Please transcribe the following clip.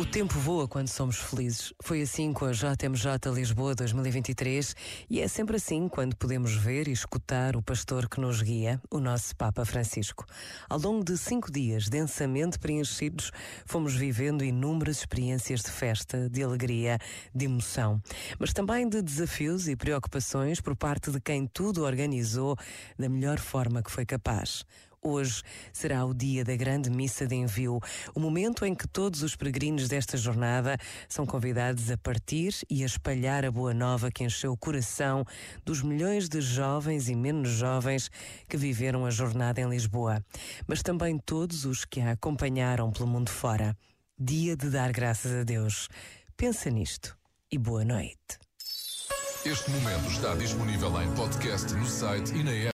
O tempo voa quando somos felizes. Foi assim com a JMJ Lisboa 2023 e é sempre assim quando podemos ver e escutar o pastor que nos guia, o nosso Papa Francisco. Ao longo de cinco dias densamente preenchidos, fomos vivendo inúmeras experiências de festa, de alegria, de emoção, mas também de desafios e preocupações por parte de quem tudo organizou da melhor forma que foi capaz. Hoje será o dia da grande missa de envio, o momento em que todos os peregrinos desta jornada são convidados a partir e a espalhar a boa nova que encheu o coração dos milhões de jovens e menos jovens que viveram a jornada em Lisboa, mas também todos os que a acompanharam pelo mundo fora. Dia de dar graças a Deus. Pensa nisto e boa noite. Este momento está disponível em podcast no site e na app.